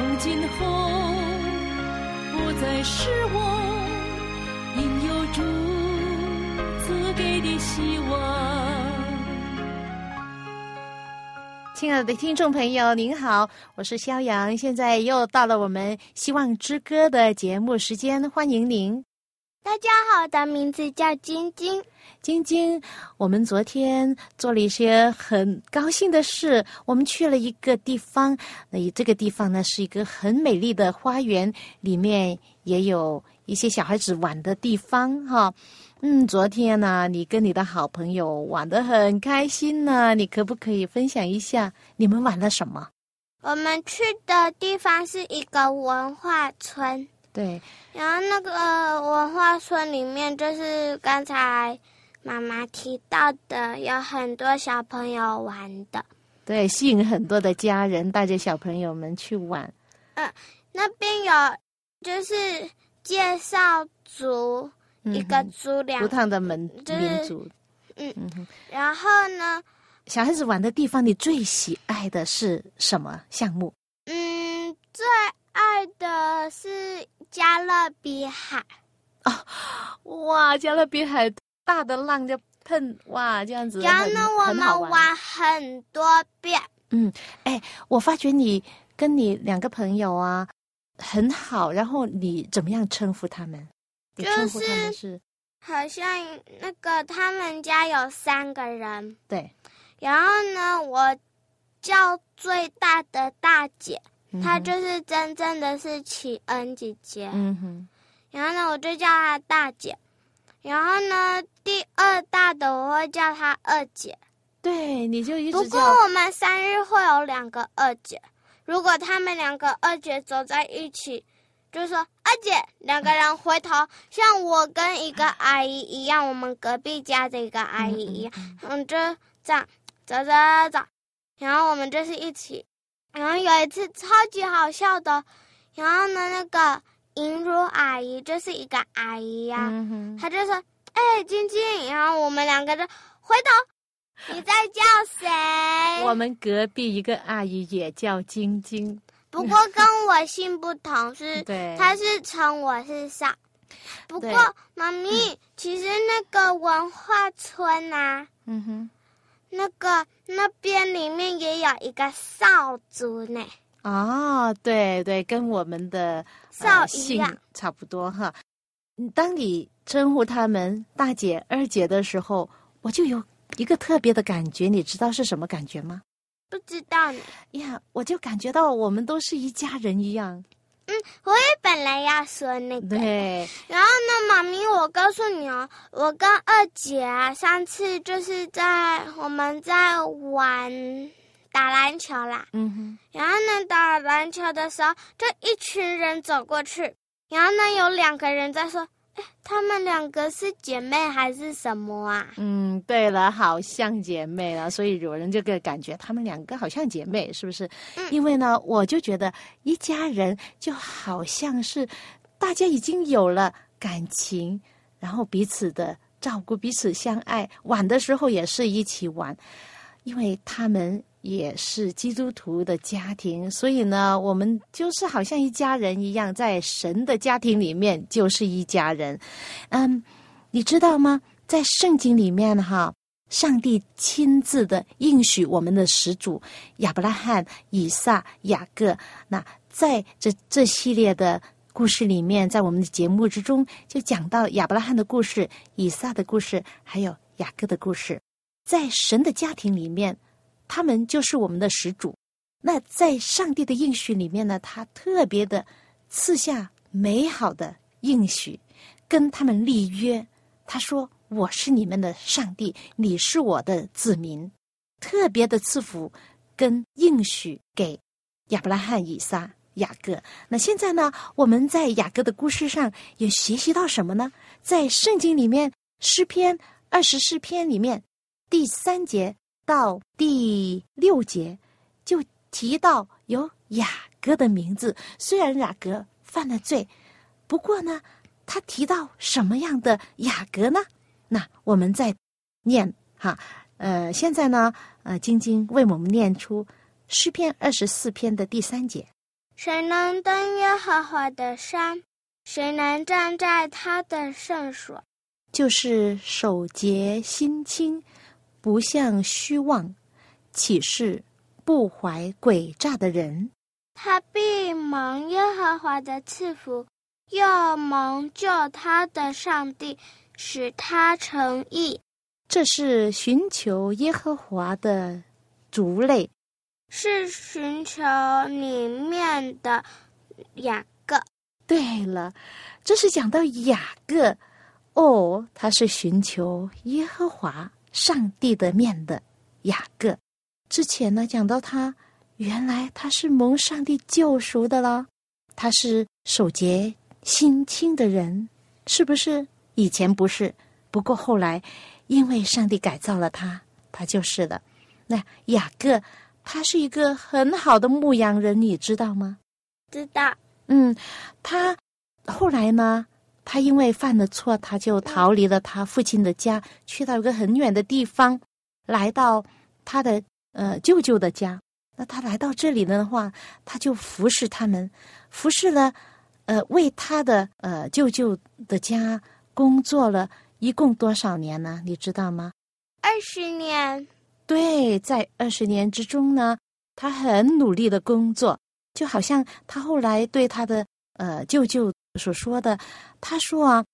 从今后不再是我应有主赐给的希望。亲爱的听众朋友，您好，我是肖阳，现在又到了我们《希望之歌》的节目时间，欢迎您。大家好，我的名字叫晶晶。晶晶，我们昨天做了一些很高兴的事。我们去了一个地方，那这个地方呢是一个很美丽的花园，里面也有一些小孩子玩的地方。哈，嗯，昨天呢，你跟你的好朋友玩的很开心呢。你可不可以分享一下你们玩了什么？我们去的地方是一个文化村。对，然后那个文化村里面，就是刚才妈妈提到的，有很多小朋友玩的。对，吸引很多的家人带着小朋友们去玩。嗯，那边有就是介绍族，一个族两不同的门就是民族。嗯，嗯，然后呢，小孩子玩的地方，你最喜爱的是什么项目？嗯，最爱的是加勒比海。哇，加勒比海大的浪就喷，哇，这样子然后呢，我们玩很多遍。嗯，哎，我发觉你跟你两个朋友啊很好，然后你怎么样称呼他们？你就称呼他们是是好像那个他们家有三个人，对，然后呢，我叫最大的大姐，嗯她就是真正的是启恩姐姐。嗯哼，然后呢，我就叫她大姐。然后呢，第二大的我会叫她二姐。对，你就一直不过我们生日会有两个二姐，如果他们两个二姐走在一起，就说二姐，两个人回头，像我跟一个阿姨一样，我们隔壁家的一个阿姨一样，嗯，就这样走走走，然后我们就是一起，然后有一次超级好笑的，然后呢，那个银如阿姨就是一个阿姨呀、嗯，她就说：“哎、晶晶。”然后我们两个就回头，你在叫谁？我们隔壁一个阿姨也叫晶晶，不过跟我姓不同，是 对，她是称我是上。不过妈咪，其实那个文化村啊，嗯哼。那个那边里面也有一个少族呢，哦，对对，跟我们的少一呃姓样。差不多哈。嗯当你称呼他们大姐、二姐的时候，我就有一个特别的感觉，你知道是什么感觉吗？不知道呢，呀，我就感觉到我们都是一家人一样。我也本来要说那个。对，然后呢，妈咪，我告诉你哦，我跟二姐啊，上次就是在我们在玩打篮球啦。嗯哼，然后呢，打篮球的时候，就一群人走过去，然后呢，有两个人在说：“哎，他们两个是姐妹还是什么啊？嗯，对了，好像姐妹了，所以有人这个感觉，她们两个好像姐妹，是不是？嗯。因为呢，我就觉得一家人就好像是大家已经有了感情，然后彼此的照顾，彼此相爱，玩的时候也是一起玩，因为他们也是基督徒的家庭，所以呢，我们就是好像一家人一样，在神的家庭里面就是一家人。嗯，你知道吗？在圣经里面哈，上帝亲自的应许我们的始祖亚伯拉罕、以撒、雅各。那在这这系列的故事里面，在我们的节目之中，就讲到亚伯拉罕的故事、以撒的故事，还有雅各的故事。在神的家庭里面，他们就是我们的始祖。那在上帝的应许里面呢，他特别的赐下美好的应许，跟他们立约。他说：“我是你们的上帝，你是我的子民。”特别的赐福跟应许给亚伯拉罕、以撒、雅各。那现在呢，我们在雅各的故事上也学习到什么呢？在圣经里面，诗篇二十四篇里面第三节到第六节就提到有雅各的名字。虽然雅各犯了罪，不过呢，他提到什么样的雅各呢？那我们再念哈，呃，现在呢，呃，晶晶为我们念出诗篇二十四篇的第三节。谁能登耶和华的山？谁能站在他的圣所？就是手洁心清，不向虚妄，岂是不怀诡诈的人？他必蒙耶和华的赐福，又蒙救他的上帝。使他成义，这是寻求耶和华的族类，是寻求里面的雅各。对了，这是讲到雅各哦，他是寻求耶和华上帝的面的雅各。之前呢，讲到他原来他是蒙上帝救赎的了，他是守节心清的人，是不是？以前不是，不过后来，因为上帝改造了他，他就是了。那雅各，他是一个很好的牧羊人，你知道吗？知道。嗯，他后来呢，他因为犯了错，他就逃离了他父亲的家，去到一个很远的地方，来到他的呃舅舅的家。那他来到这里的话，他就服侍他们，服侍了呃为他的呃舅舅的家。工作了一共多少年呢？你知道吗？二十年。对，在二十年之中呢，他很努力的工作，就好像他后来对他的呃舅舅所说的，他说啊，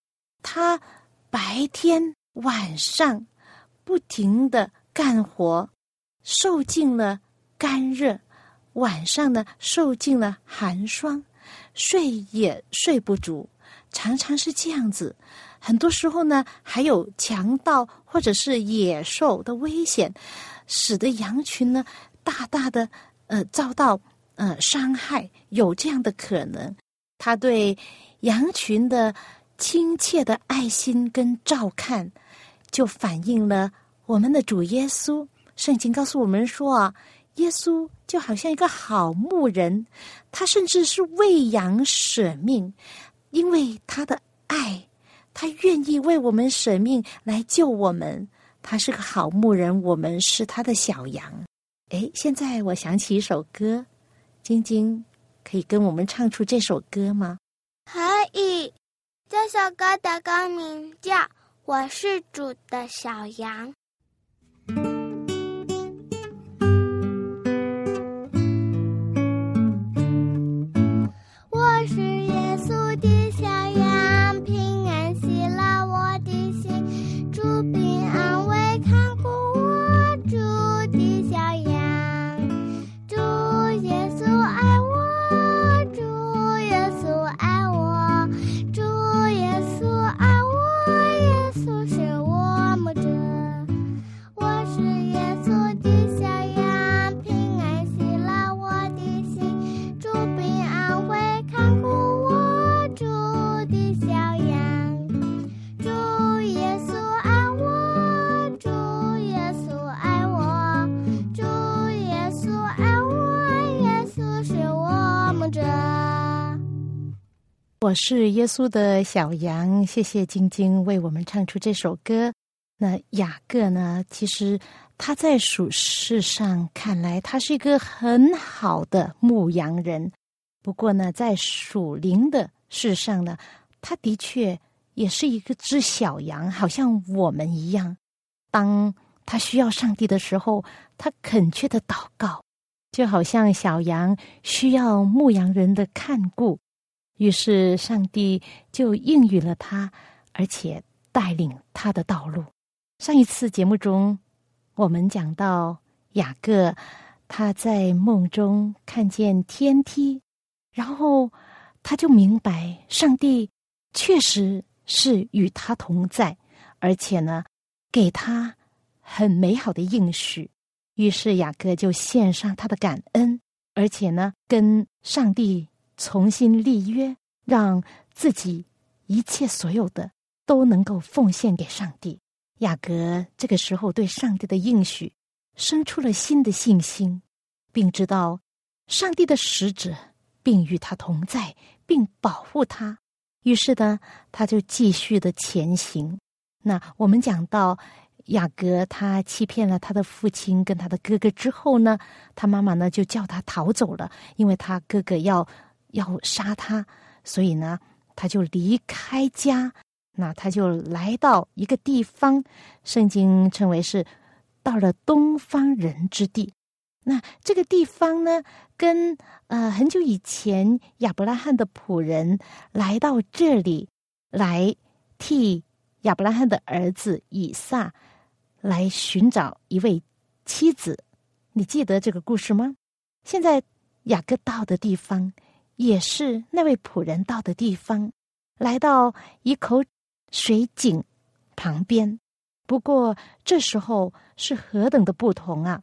他白天晚上不停的干活，受尽了干热，晚上呢受尽了寒霜，睡也睡不足，常常是这样子。很多时候呢，还有强盗或者是野兽的危险，使得羊群呢大大的呃遭到呃伤害，有这样的可能。他对羊群的亲切的爱心跟照看，就反映了我们的主耶稣。圣经告诉我们说啊，耶稣就好像一个好牧人，他甚至是为羊舍命，因为他的爱。他愿意为我们舍命来救我们，他是个好牧人，我们是他的小羊。哎，现在我想起一首歌，晶晶可以跟我们唱出这首歌吗？可以，这首歌的歌名叫《我是主的小羊》。我是耶稣的小羊，谢谢晶晶为我们唱出这首歌。那雅各呢？其实他在属世上看来，他是一个很好的牧羊人。不过呢，在属灵的世上呢，他的确也是一个只小羊，好像我们一样。当他需要上帝的时候，他恳切的祷告，就好像小羊需要牧羊人的看顾。于是，上帝就应允了他，而且带领他的道路。上一次节目中，我们讲到雅各，他在梦中看见天梯，然后他就明白上帝确实是与他同在，而且呢，给他很美好的应许。于是雅各就献上他的感恩，而且呢，跟上帝重新立约，让自己一切所有的都能够奉献给上帝。雅各这个时候对上帝的应许生出了新的信心，并知道上帝的使者并与他同在，并保护他。于是呢，他就继续的前行。那我们讲到雅各，他欺骗了他的父亲跟他的哥哥之后呢，他妈妈呢就叫他逃走了，因为他哥哥要要杀他，所以呢，他就离开家。那他就来到一个地方，圣经称为是到了东方人之地。那这个地方呢，跟呃很久以前亚伯拉罕的仆人来到这里来替。亚伯拉罕的儿子以撒来寻找一位妻子，你记得这个故事吗？现在雅各到的地方也是那位仆人到的地方，来到一口水井旁边。不过这时候是何等的不同啊！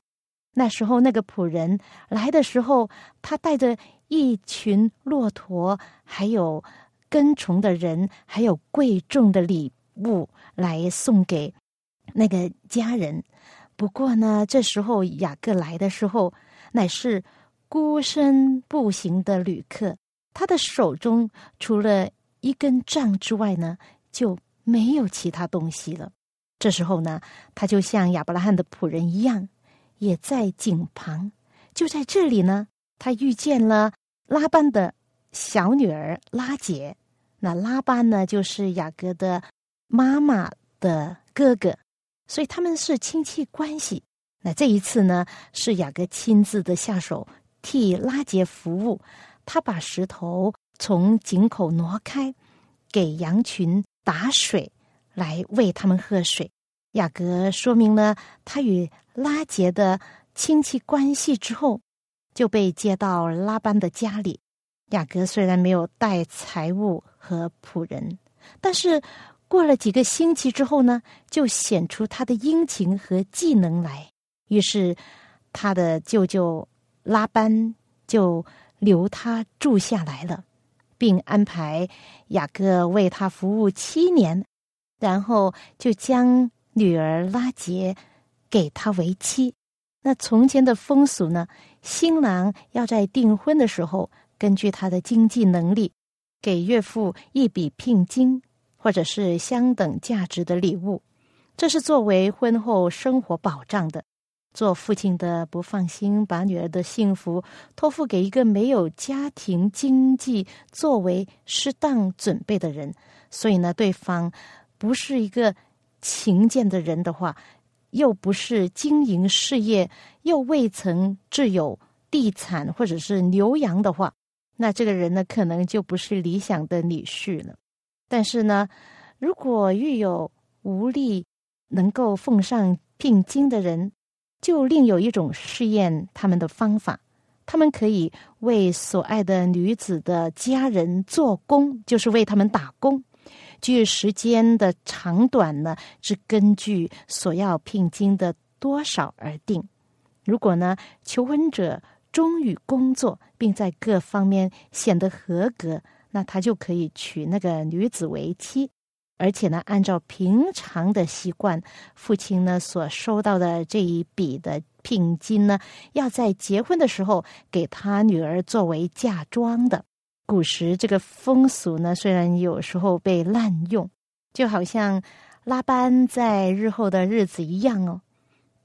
那时候那个仆人来的时候，他带着一群骆驼，还有跟从的人，还有贵重的礼。物来送给那个家人。不过呢，这时候雅各来的时候，乃是孤身步行的旅客。他的手中除了一根杖之外呢，就没有其他东西了。这时候呢，他就像亚伯拉罕的仆人一样，也在井旁。就在这里呢，他遇见了拉班的小女儿拉杰。那拉班呢，就是雅各的。妈妈的哥哥，所以他们是亲戚关系。那这一次呢，是雅各亲自的下手替拉杰服务。他把石头从井口挪开，给羊群打水，来喂他们喝水。雅各说明了他与拉杰的亲戚关系之后，就被接到拉班的家里。雅各虽然没有带财物和仆人，但是。过了几个星期之后呢，就显出他的殷勤和技能来。于是，他的舅舅拉班就留他住下来了，并安排雅各为他服务七年，然后就将女儿拉杰给他为妻。那从前的风俗呢，新郎要在订婚的时候，根据他的经济能力，给岳父一笔聘金。或者是相等价值的礼物，这是作为婚后生活保障的。做父亲的不放心把女儿的幸福托付给一个没有家庭经济作为适当准备的人，所以呢，对方不是一个勤俭的人的话，又不是经营事业，又未曾置有地产或者是牛羊的话，那这个人呢，可能就不是理想的女婿了。但是呢，如果遇有无力能够奉上聘金的人，就另有一种试验他们的方法。他们可以为所爱的女子的家人做工，就是为他们打工。据时间的长短呢，是根据所要聘金的多少而定。如果呢，求婚者忠于工作，并在各方面显得合格。那他就可以娶那个女子为妻，而且呢，按照平常的习惯，父亲呢所收到的这一笔的聘金呢，要在结婚的时候给他女儿作为嫁妆的。古时这个风俗呢，虽然有时候被滥用，就好像拉班在日后的日子一样哦，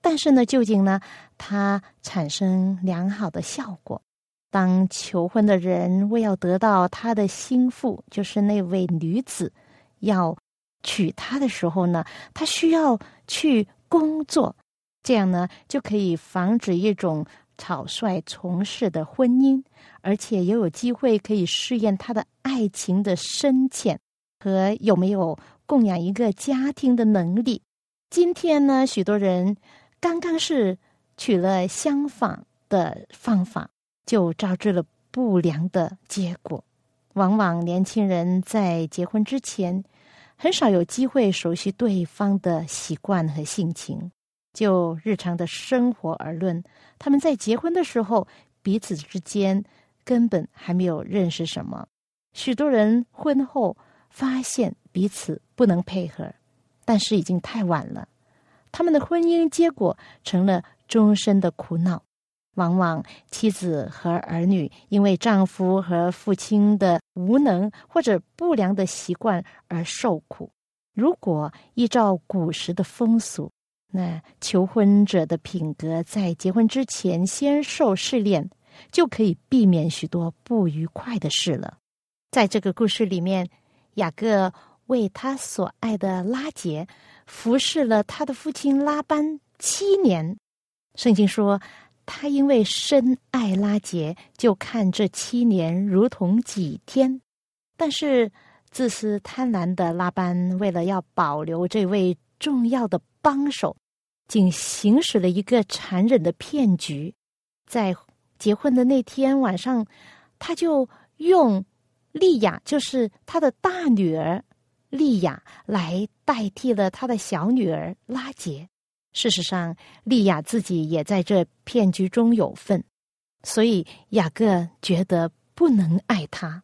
但是呢，究竟呢，它产生良好的效果。当求婚的人为要得到他的心腹，就是那位女子，要娶她的时候呢，他需要去工作，这样呢就可以防止一种草率从事的婚姻，而且也有机会可以试验他的爱情的深浅和有没有供养一个家庭的能力。今天呢，许多人刚刚是取了相仿的方法。就招致了不良的结果。往往年轻人在结婚之前，很少有机会熟悉对方的习惯和性情。就日常的生活而论，他们在结婚的时候，彼此之间根本还没有认识什么。许多人婚后发现彼此不能配合，但是已经太晚了。他们的婚姻结果成了终身的苦恼。往往妻子和儿女因为丈夫和父亲的无能或者不良的习惯而受苦。如果依照古时的风俗，那求婚者的品格在结婚之前先受试炼，就可以避免许多不愉快的事了。在这个故事里面，雅各为他所爱的拉杰服侍了他的父亲拉班七年。圣经说。他因为深爱拉杰，就看这七年如同几天。但是自私贪婪的拉班，为了要保留这位重要的帮手，竟行使了一个残忍的骗局。在结婚的那天晚上，他就用利亚，就是他的大女儿利亚，来代替了他的小女儿拉杰。事实上，利亚自己也在这骗局中有份，所以雅各觉得不能爱他，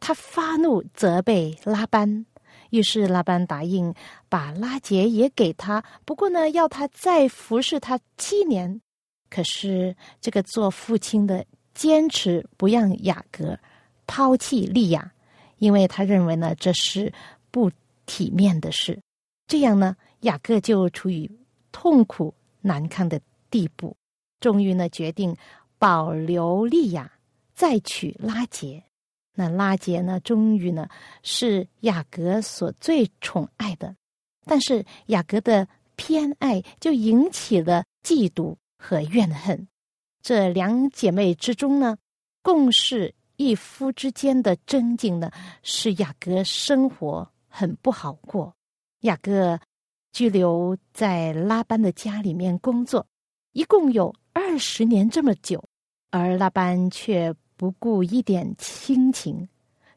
他发怒责备拉班，于是拉班答应把拉杰也给他，不过呢，要他再服侍他七年。可是这个做父亲的坚持不让雅各抛弃利亚，因为他认为呢这是不体面的事。这样呢，雅各就处于。痛苦难堪的地步，终于呢决定保留利亚，再娶拉杰。那拉杰呢，终于呢是雅各所最宠爱的，但是雅各的偏爱就引起了嫉妒和怨恨。这两姐妹之中呢，共事一夫之间的争竞呢，使雅各生活很不好过。雅各。拘留在拉班的家里面工作，一共有二十年这么久，而拉班却不顾一点亲情，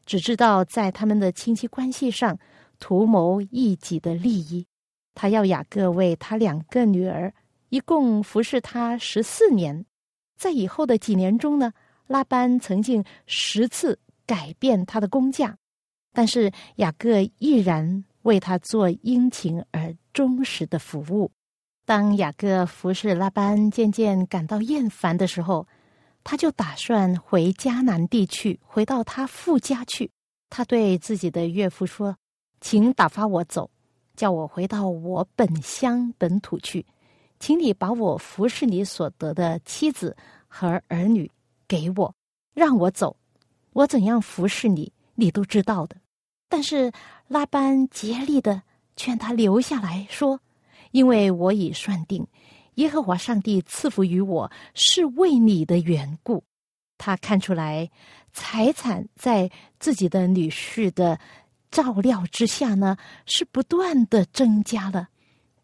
只知道在他们的亲戚关系上图谋一己的利益。他要雅各为他两个女儿一共服侍他十四年，在以后的几年中呢，拉班曾经十次改变他的工价，但是雅各依然为他做殷勤而。忠实的服务。当雅各服侍拉班渐渐感到厌烦的时候，他就打算回迦南地去，回到他父家去。他对自己的岳父说：“请打发我走，叫我回到我本乡本土去，请你把我服侍你所得的妻子和儿女给我，让我走。我怎样服侍你，你都知道的。”但是拉班竭力的。劝他留下来说：“因为我已算定，耶和华上帝赐福于我是为你的缘故。”他看出来，财产在自己的女婿的照料之下呢，是不断的增加了。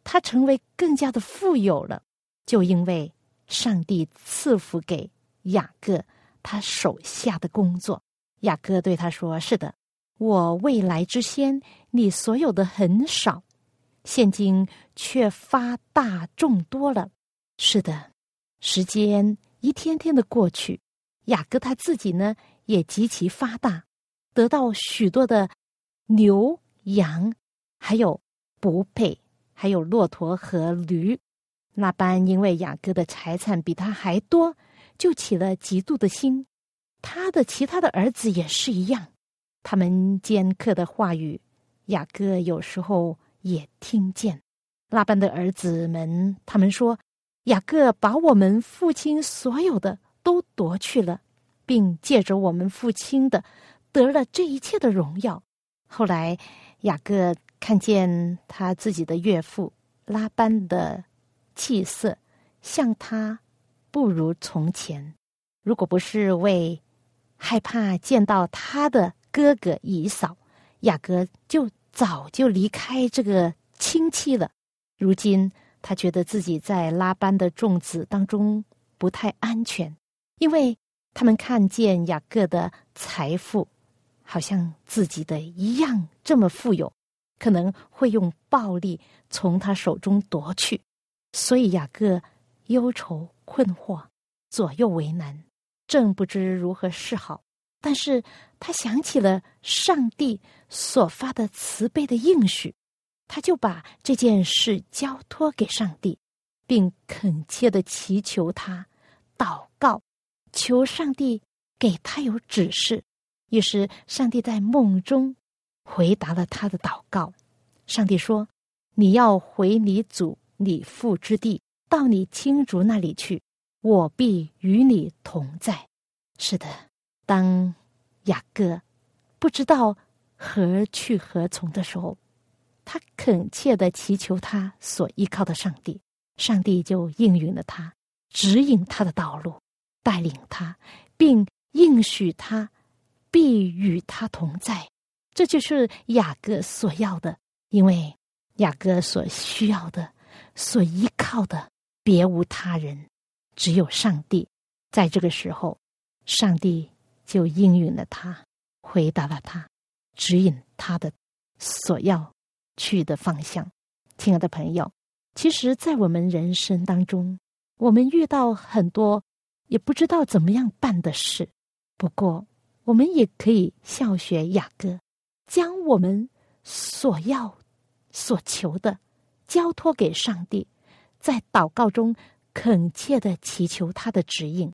他成为更加的富有了，就因为上帝赐福给雅各他手下的工作。雅各对他说：“是的。”我未来之先，你所有的很少，现今却发大众多了。是的，时间一天天的过去，雅各他自己呢也极其发大，得到许多的牛羊，还有不配，还有骆驼和驴。那般因为雅各的财产比他还多，就起了嫉妒的心。他的其他的儿子也是一样。他们尖刻的话语，雅各有时候也听见。拉班的儿子们，他们说，雅各把我们父亲所有的都夺去了，并借着我们父亲的得了这一切的荣耀。后来，雅各看见他自己的岳父拉班的气色，像他不如从前。如果不是为害怕见到他的。哥哥以扫，雅各就早就离开这个亲戚了。如今他觉得自己在拉班的众子当中不太安全，因为他们看见雅各的财富好像自己的一样这么富有，可能会用暴力从他手中夺去。所以雅各忧愁困惑，左右为难，正不知如何是好。但是他想起了上帝所发的慈悲的应许，他就把这件事交托给上帝，并恳切的祈求他祷告，求上帝给他有指示。于是上帝在梦中回答了他的祷告。上帝说：“你要回你祖你父之地，到你亲族那里去，我必与你同在。”是的，当雅各不知道何去何从的时候，他恳切的祈求他所依靠的上帝，上帝就应允了他，指引他的道路，带领他，并应许他必与他同在。这就是雅各所要的，因为雅各所需要的、所依靠的，别无他人，只有上帝。在这个时候，上帝就应允了他，回答了他，指引他的所要去的方向。亲爱的朋友，其实，在我们人生当中，我们遇到很多也不知道怎么样办的事，不过，我们也可以效学雅各。将我们所要、所求的交托给上帝，在祷告中恳切的祈求他的指引，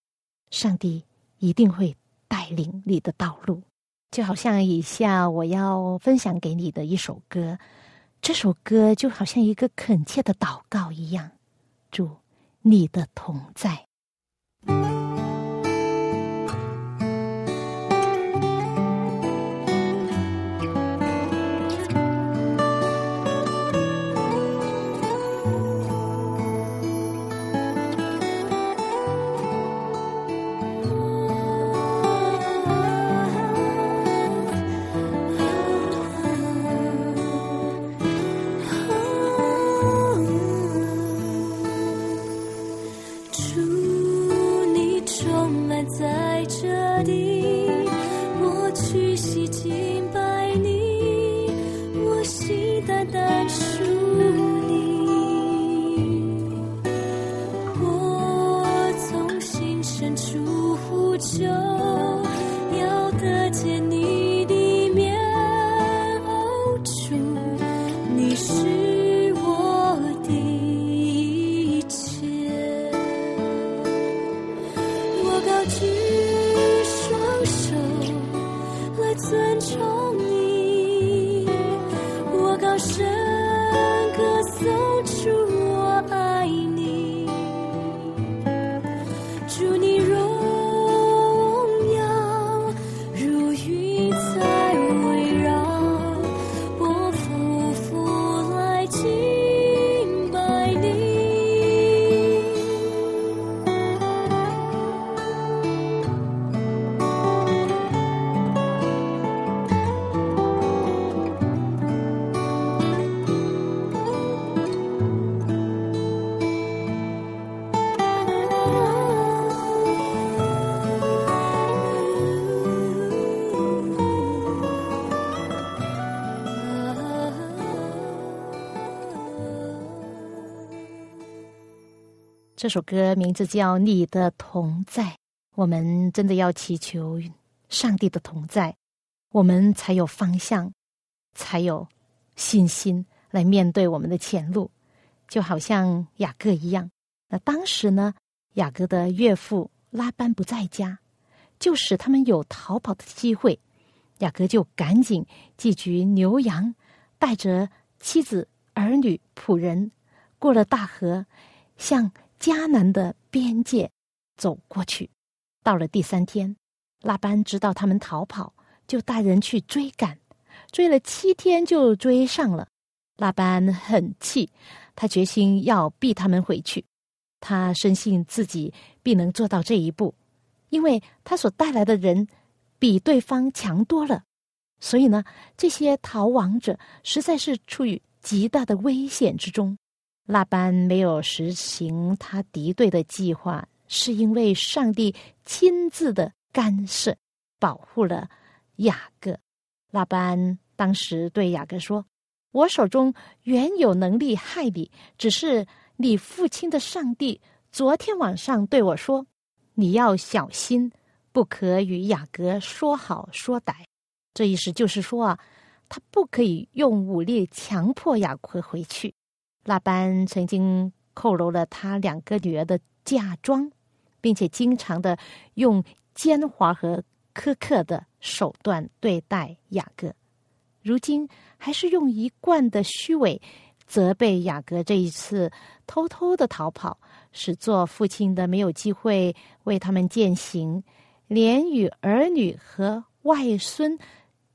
上帝一定会带领你的道路。就好像以下我要分享给你的一首歌，这首歌就好像一个恳切的祷告一样，主你的同在。这首歌名字叫《你的同在》，我们真的要祈求上帝的同在，我们才有方向，才有信心来面对我们的前路。就好像雅各一样，那当时呢，雅各的岳父拉班不在家，就使他们有逃跑的机会。雅各就赶紧寄居牛羊，带着妻子、儿女、仆人，过了大河，向。迦南的边界走过去，到了第三天，拉班知道他们逃跑，就带人去追赶，追了七天就追上了。拉班很气，他决心要逼他们回去。他深信自己必能做到这一步，因为他所带来的人比对方强多了。所以呢，这些逃亡者实在是处于极大的危险之中。拉班没有实行他敌对的计划，是因为上帝亲自的干涉，保护了雅各。拉班当时对雅各说：“我手中原有能力害你，只是你父亲的上帝昨天晚上对我说：“你要小心，不可与雅各说好说歹。”这意思就是说啊，他不可以用武力强迫雅各回去。拉班曾经扣留了他两个女儿的嫁妆，并且经常的用奸猾和苛刻的手段对待雅各。如今还是用一贯的虚伪。责备雅各这一次偷偷的逃跑，使做父亲的没有机会为他们践行，连与儿女和外孙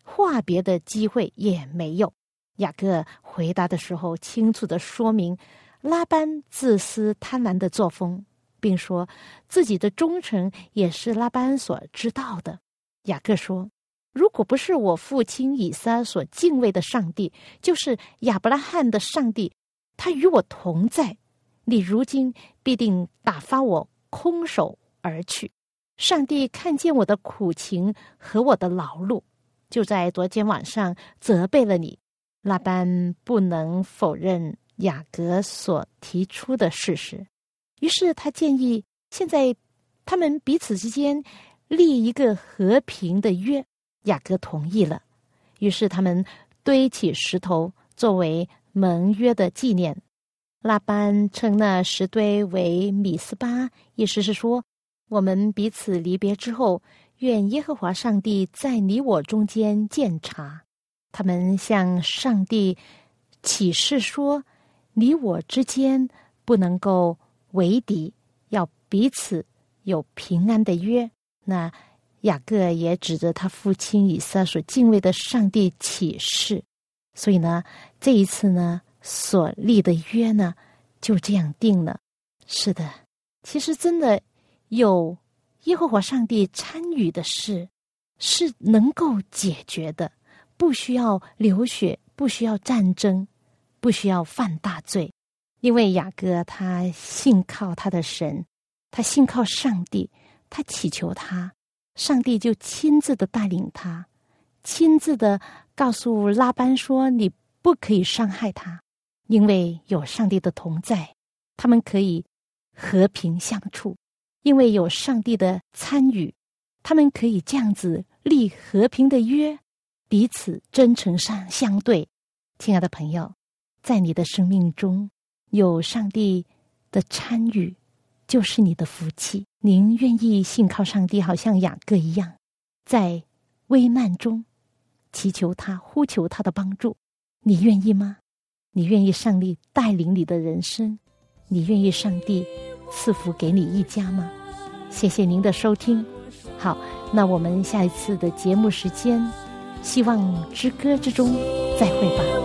话别的机会也没有。雅各回答的时候，清楚的说明拉班自私贪婪的作风，并说自己的忠诚也是拉班所知道的。雅各说。如果不是我父亲以撒所敬畏的上帝，就是亚伯拉罕的上帝，他与我同在，你如今必定打发我空手而去。上帝看见我的苦情和我的劳碌，就在昨天晚上责备了你。拉班不能否认雅各所提出的事实，于是他建议现在他们彼此之间立一个和平的约。雅各同意了，于是他们堆起石头作为盟约的纪念。拉班称那石堆为米斯巴，意思是说，我们彼此离别之后，愿耶和华上帝在你我中间鉴察。他们向上帝起誓说，你我之间不能够为敌，要彼此有平安的约。那。雅各也指着他父亲以撒所敬畏的上帝起誓，所以呢，这一次呢所立的约呢就这样定了。是的，其实真的有耶和华上帝参与的事是能够解决的，不需要流血，不需要战争，不需要犯大罪，因为雅各他信靠他的神，他信靠上帝，他祈求他。上帝就亲自的带领他，亲自的告诉拉班说：“你不可以伤害他，因为有上帝的同在，他们可以和平相处。因为有上帝的参与，他们可以这样子立和平的约，彼此真诚上相对。”亲爱的朋友，在你的生命中有上帝的参与。就是你的福气。您愿意信靠上帝，好像雅各一样，在危难中祈求他、呼求他的帮助。你愿意吗？你愿意上帝带领你的人生？你愿意上帝赐福给你一家吗？谢谢您的收听。好，那我们下一次的节目时间，希望之歌之中再会吧。